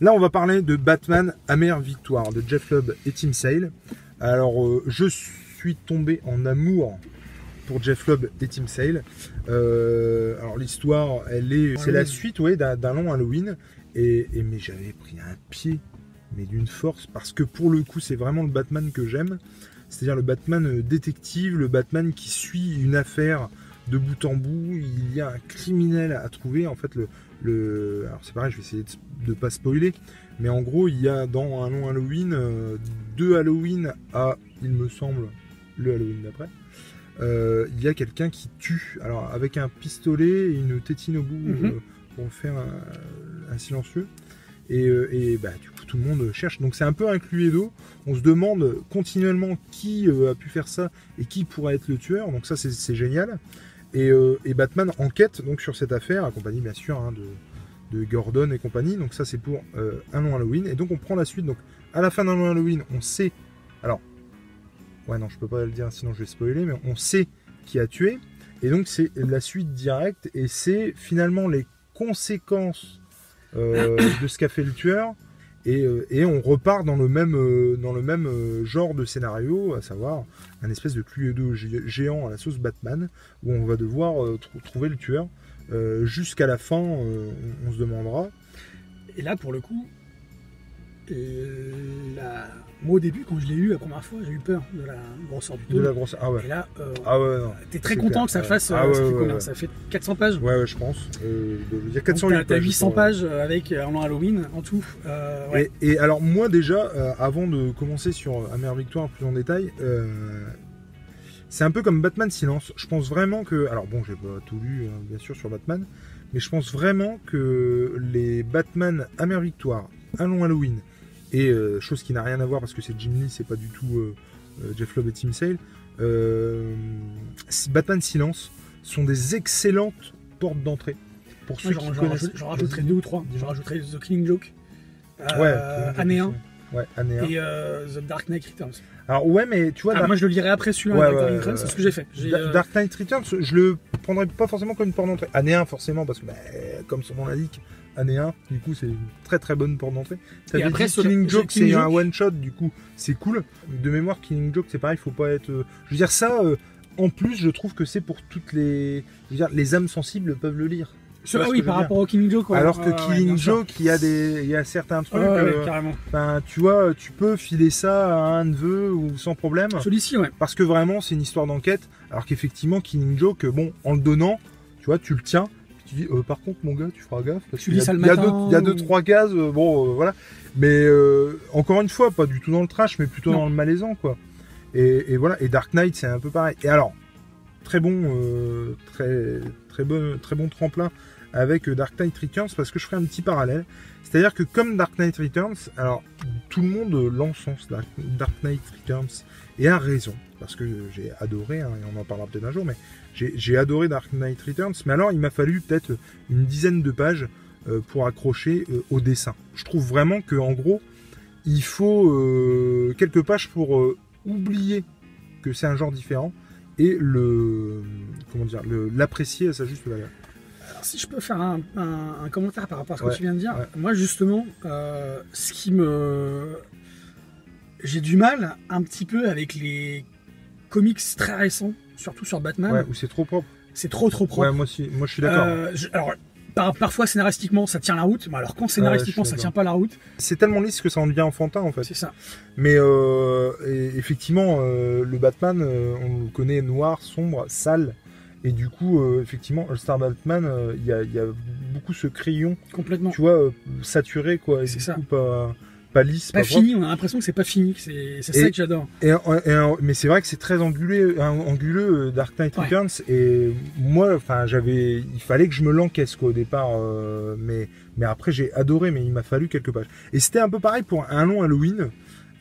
Là, on va parler de Batman Amère Victoire de Jeff Lubb et Tim Sale. Alors, euh, je suis tombé en amour pour Jeff Lubb et Tim Sale. Euh, alors, l'histoire, elle est, c'est la suite, ouais, d'un long Halloween. Et, et- mais j'avais pris un pied, mais d'une force, parce que pour le coup, c'est vraiment le Batman que j'aime. C'est-à-dire le Batman euh, détective, le Batman qui suit une affaire de bout en bout. Il y a un criminel à trouver. En fait, le, le... alors c'est pareil, je vais essayer de ne pas spoiler, mais en gros, il y a dans un long Halloween euh, deux Halloween à, il me semble, le Halloween d'après. euh, il y a quelqu'un qui tue, alors avec un pistolet et une tétine au bout Mhm. euh, pour faire un, un silencieux. Et, euh, et, bah, du coup, tout le monde cherche. Donc c'est un peu un cluedo. On se demande continuellement qui a pu faire ça et qui pourrait être le tueur. Donc ça, c'est génial. Et, euh, et Batman enquête donc sur cette affaire, accompagné bien sûr hein, de, de Gordon et compagnie. Donc ça, c'est pour euh, un long Halloween. Et donc on prend la suite. Donc à la fin d'un long Halloween, on sait. Alors, ouais, non, je peux pas le dire, sinon je vais spoiler, mais on sait qui a tué. Et donc c'est la suite directe. Et c'est finalement les conséquences euh, de ce qu'a fait le tueur. Et, euh, et on repart dans le même, euh, dans le même euh, genre de scénario, à savoir un espèce de Cluedo gé- géant à la sauce Batman, où on va devoir tr- trouver le tueur. Jusqu'à la fin, on, se demandera. Et là, pour le coup, la- moi au début, quand je l'ai eu la première fois, j'ai eu peur de la grosseur du De la grosse. Ah ouais. Et là, euh, Ah ouais, t'es très content clair, que ça fasse. Ah euh, ouais, ça, fait combien ouais. ça fait 400 pages. Ouais, ouais, je pense. Euh, il y a 400 Donc, t'as- T'as pages, 800 je crois. pages avec un long Halloween en tout. Euh, ouais. Et, et alors moi déjà, avant de commencer sur Amère Victoire plus en détail, c'est un peu comme Batman Silence. Je pense vraiment que, alors bon, j'ai pas tout lu hein, bien sûr sur Batman, mais je pense vraiment que les Batman Amère Victoire, Un long Halloween et euh, chose qui n'a rien à voir parce que c'est Jim Lee, c'est pas du tout euh, euh, Jeff Loeb et Tim Sale. Batman Silence sont des excellentes portes d'entrée pour ceux Moi, qui connaissent. J'en rajouterai deux ou trois. J'en rajouterai The Killing Joke, Ouais, année 1 Ouais, année 1. et euh, The Dark Knight Returns. Alors ouais, mais tu vois, Ah, Dark- moi je le lirai après celui-là, Ouais, Dark ouais, ouais, ouais. c'est ce que j'ai fait. Da- Dark Knight Returns, je le prendrais pas forcément comme une porte d'entrée. Année 1 forcément, parce que bah, comme son nom l'indique, année 1, du coup c'est une très très bonne porte d'entrée. Après, dit Killing Joke c'est un one shot, du coup c'est cool. De mémoire, Killing Joke c'est pareil, faut pas être... euh, Je veux dire ça, euh, en plus je trouve que c'est pour toutes les... Je veux dire, les âmes sensibles peuvent le lire. Ah oui, que par rapport au Killing Joke. ouais. Alors que il y, a des... il y a certains trucs... Euh, carrément. ben, tu vois, tu peux filer ça à un neveu ou sans problème. Celui-ci, ouais. Parce que vraiment, c'est une histoire d'enquête. Alors qu'effectivement, Killing Joke, bon, en le donnant, tu vois, tu le tiens. puis Tu dis, euh, par contre, mon gars, tu feras gaffe. Parce Tu qu'il y lis a- ça le il y a matin, deux, il y a deux, ou- trois cases. euh, bon, euh, voilà. Mais encore une fois, pas du tout dans le trash, mais plutôt Non. dans le malaisant, quoi. Et, et voilà. Et Dark Knight, c'est un peu pareil. Et alors, très bon, très, très bon, très bon tremplin avec euh, Dark Knight Returns parce que je ferai un petit parallèle. C'est-à-dire que comme Dark Knight Returns, alors tout le monde l'encense Dark, Knight Returns et a raison parce que j'ai adoré, hein, et on en parlera peut-être un jour, mais j'ai adoré Dark Knight Returns. Mais alors il m'a fallu peut-être une dizaine de pages euh, pour accrocher euh, au dessin. Je trouve vraiment que en gros il faut quelques pages pour oublier que c'est un genre différent et le comment dire l'apprécier à sa juste valeur. Alors, si je peux faire un, un- un commentaire par rapport à ce Ouais, que tu viens de dire, ouais. moi justement, euh, ce qui me. J'ai du mal un petit peu avec les comics très récents, surtout sur Batman. Ouais, où c'est trop propre. C'est trop trop propre. Ouais, moi aussi, moi je suis d'accord. Euh, alors, par- parfois scénaristiquement ça tient la route, mais alors quand scénaristiquement ça tient pas la route, C'est tellement lisse que ça en devient enfantin en fait. c'est ça. Mais euh, effectivement, euh, le Batman, euh, on le connaît noir, sombre, sale. Et du coup, euh, effectivement, All Star Batman, euh, il y, a, il y a beaucoup ce crayon, Complètement. tu vois, euh, saturé quoi. C'est ça. coup, pas, pas lisse, Pas pas fini, on a l'impression que c'est pas fini, c'est ça que j'adore. Et, et- mais c'est vrai que c'est très anguleux euh, Dark Knight Ouais. Returns. Et moi, enfin, j'avais, il fallait que je me l'encaisse quoi au départ. mais, mais après, j'ai adoré, mais il m'a fallu quelques pages. Et c'était un peu pareil pour un long Halloween.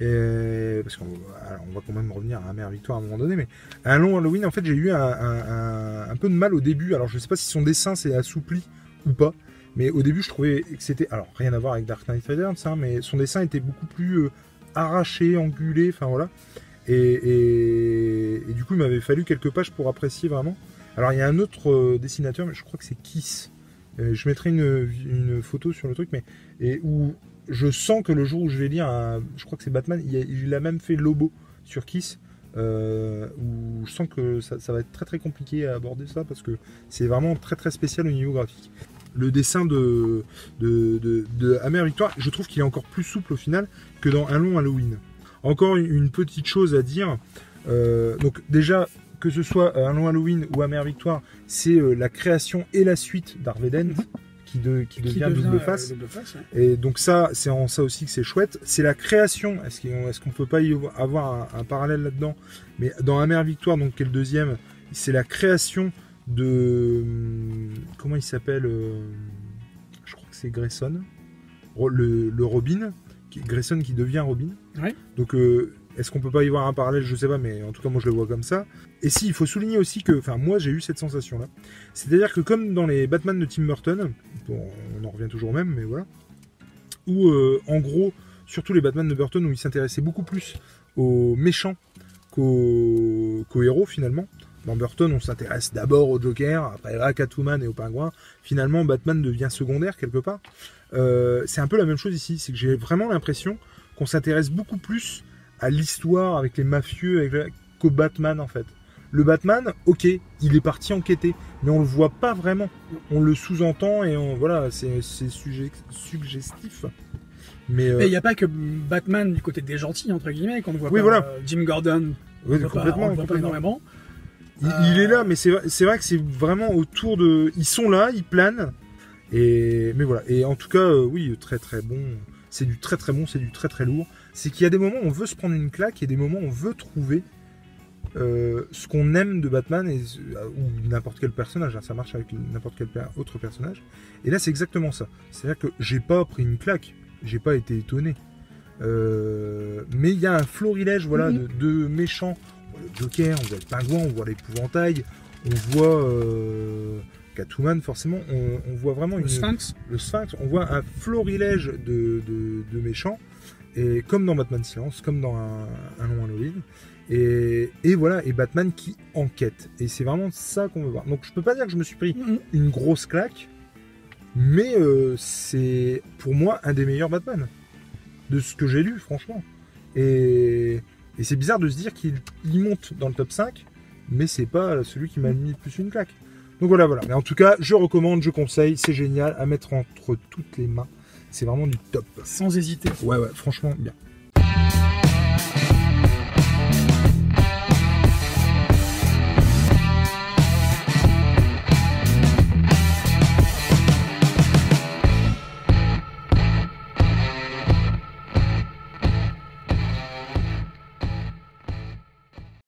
Et, parce qu'on va quand même revenir à Mère Victoire à un moment donné, mais un long Halloween, en fait, j'ai eu un, peu de mal au début. Alors, je sais pas si son dessin s'est assoupli ou pas, mais au début, je trouvais que c'était. Alors, rien à voir avec Dark Knight Returns, hein, mais son dessin était beaucoup plus euh, arraché, angulé, enfin voilà. Et, du coup, il m'avait fallu quelques pages pour apprécier vraiment. Alors, il y a un autre euh, dessinateur, mais je crois que c'est Kiss. Euh, je mettrai une, une photo sur le truc, mais et où je sens que le jour où je vais lire, je crois que c'est Batman, il a, même fait Lobo sur Kiss, euh, je sens que ça, va être très très compliqué à aborder ça parce que c'est vraiment très très spécial au niveau graphique. Le dessin de, de, Amère Victoire, je trouve qu'il est encore plus souple au final que dans Un long Halloween. Encore une, petite chose à dire. euh, donc déjà, que ce soit euh, Un long Halloween ou Amère Victoire, c'est la création et la suite d'Harvey Dent qui, de- qui Qui devient double euh, face. double face, ouais. Et donc ça, c'est en ça aussi que c'est chouette. C'est la création. Est-ce qu'on est qu'on peut pas y avoir un, un parallèle là-dedans? Mais dans Amère Victoire, donc qui est le deuxième, c'est la création de hum, comment il s'appelle euh, Je crois que c'est Grayson, le, le Robin, qui, Grayson qui devient Robin. Ouais. Donc euh, est-ce qu'on peut pas y voir un parallèle Je sais pas, mais en tout cas moi je le vois comme ça. Et si, il faut souligner aussi que, enfin moi j'ai eu cette sensation-là. C'est-à-dire que comme dans les Batman de Tim Burton, on en revient toujours même, mais voilà, où euh, en gros, surtout les Batman de Burton, où il s'intéressait beaucoup plus aux méchants qu'aux qu'aux héros finalement. Dans Burton, on s'intéresse d'abord au Joker, après à Catwoman et au Pingouin. Finalement, Batman devient secondaire quelque part. Euh, c'est un peu la même chose ici, c'est que j'ai vraiment l'impression qu'on s'intéresse beaucoup plus à l'histoire avec les mafieux avec la- qu'au Batman en fait. Le Batman, ok, il est parti enquêter, mais on le voit pas vraiment. On le sous-entend et on, voilà, c'est c'est sujet- suggestif. Mais, euh, il n'y a pas que Batman du côté des gentils, entre guillemets, qu'on ne voit Oui, pas. voilà. euh, Jim Gordon, on oui, pas- complètement, on pas énormément. Il, Euh, il est là, mais c'est vrai, c'est vrai que c'est vraiment autour de. Ils sont là, ils planent. Et mais voilà. Et en tout cas, euh, oui, très très bon. C'est du très très bon, c'est du très très lourd. C'est qu'il y a des moments où on veut se prendre une claque et des moments où on veut trouver euh, ce qu'on aime de Batman et, euh, ou n'importe quel personnage. hein, Ça marche avec n'importe quel autre personnage. Et là, c'est exactement ça. C'est-à-dire que j'ai pas pris une claque, j'ai pas été étonné. Euh, mais il y a un florilège voilà, de, de méchants. On voit le Joker, on voit le pingouin, on voit l'épouvantail, on voit Catwoman, forcément. On, on voit vraiment Le une, Sphinx. le Sphinx, on voit un florilège de, de- de méchants, et comme dans Batman Silence, comme dans un, un long Halloween. Et, et voilà, et Batman qui enquête. Et c'est vraiment ça qu'on veut voir. Donc je peux pas dire que je me suis pris Mhm. une grosse claque, mais euh, c'est pour moi un des meilleurs Batman de ce que j'ai lu, franchement. Et, et c'est bizarre de se dire qu'il il monte dans le top 5, mais c'est pas celui qui m'a mis le plus une claque. Donc voilà, voilà. Mais en tout cas, je recommande, je conseille, c'est génial à mettre entre toutes les mains. C'est vraiment du top. Sans hésiter. Ouais, ouais, franchement, bien.